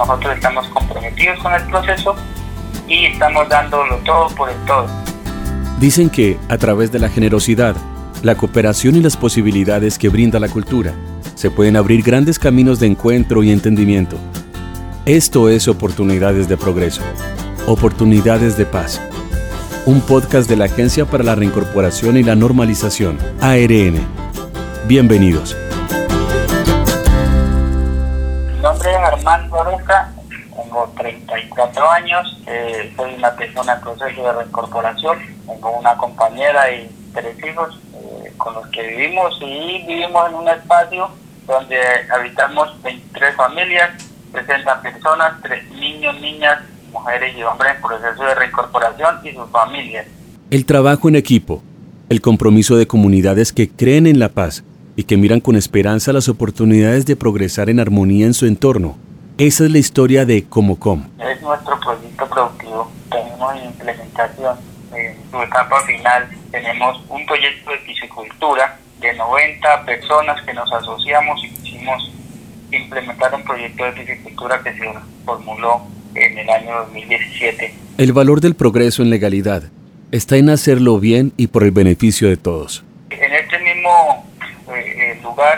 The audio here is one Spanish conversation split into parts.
nosotros estamos comprometidos con el proceso y estamos dándolo todo por el todo. Dicen que, a través de la generosidad, la cooperación y las posibilidades que brinda la cultura, se pueden abrir grandes caminos de encuentro y entendimiento. Esto es Oportunidades de Progreso, Oportunidades de Paz. Un podcast de la Agencia para la Reincorporación y la Normalización, ARN. Bienvenidos. Nombre es Armando Roca, tengo 34 años, eh, soy una persona en proceso de reincorporación, tengo una compañera y tres hijos eh, con los que vivimos y vivimos en un espacio donde habitamos 23 familias, 60 personas, tres niños, niñas, mujeres y hombres en proceso de reincorporación y sus familias. El trabajo en equipo, el compromiso de comunidades que creen en la paz y que miran con esperanza las oportunidades de progresar en armonía en su entorno. Esa es la historia de Comocom. Es nuestro proyecto productivo. Tenemos en implementación en su etapa final. Tenemos un proyecto de piscicultura de 90 personas que nos asociamos y quisimos implementar un proyecto de piscicultura que se formuló en el año 2017. El valor del progreso en legalidad está en hacerlo bien y por el beneficio de todos. En este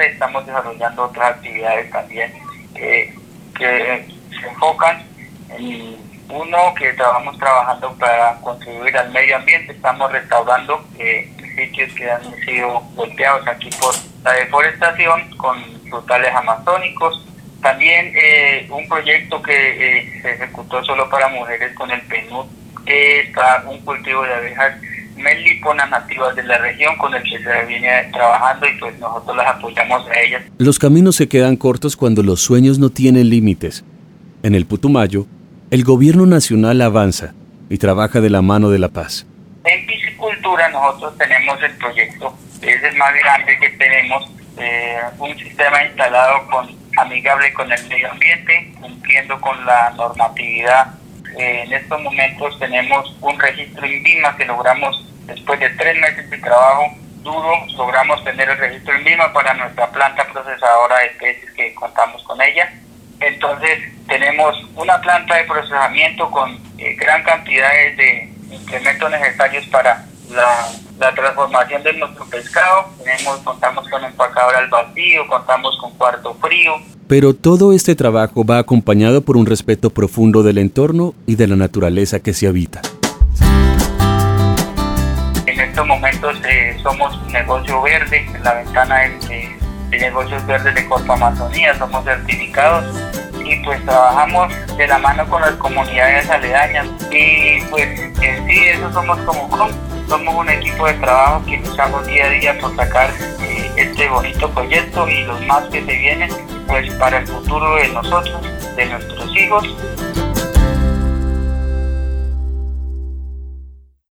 estamos desarrollando otras actividades también eh, que se enfocan en uno que estamos trabajando para contribuir al medio ambiente, estamos restaurando eh, sitios que han sido golpeados aquí por la deforestación con frutales amazónicos. También eh, un proyecto que eh, se ejecutó solo para mujeres con el PNUD, está un cultivo de abejas melíponas nativas de la región con el que se viene trabajando y pues nosotros las apoyamos a ellas. Los caminos se quedan cortos cuando los sueños no tienen límites. En el Putumayo, el gobierno nacional avanza y trabaja de la mano de la paz. En piscicultura nosotros tenemos el proyecto, es el más grande que tenemos, eh, un sistema instalado con amigable con el medio ambiente, cumpliendo con la normatividad. Eh, en estos momentos tenemos un registro INVIMA que logramos después de tres meses de trabajo duro, logramos tener el registro INVIMA para nuestra planta procesadora de peces que contamos con ella. Entonces tenemos una planta de procesamiento con eh, gran cantidad de implementos necesarios para la, la, transformación de nuestro pescado. Tenemos, contamos con empacadora al vacío, contamos con cuarto frío. Pero todo este trabajo va acompañado por un respeto profundo del entorno y de la naturaleza que se habita. En estos momentos eh, somos un negocio verde, la ventana de, de negocios verdes de Corpo Amazonía, somos certificados y pues trabajamos de la mano con las comunidades aledañas y pues en sí eso somos como somos un equipo de trabajo que luchamos día a día por sacar eh, este bonito proyecto y los más que se vienen pues para el futuro de nosotros, de nuestros hijos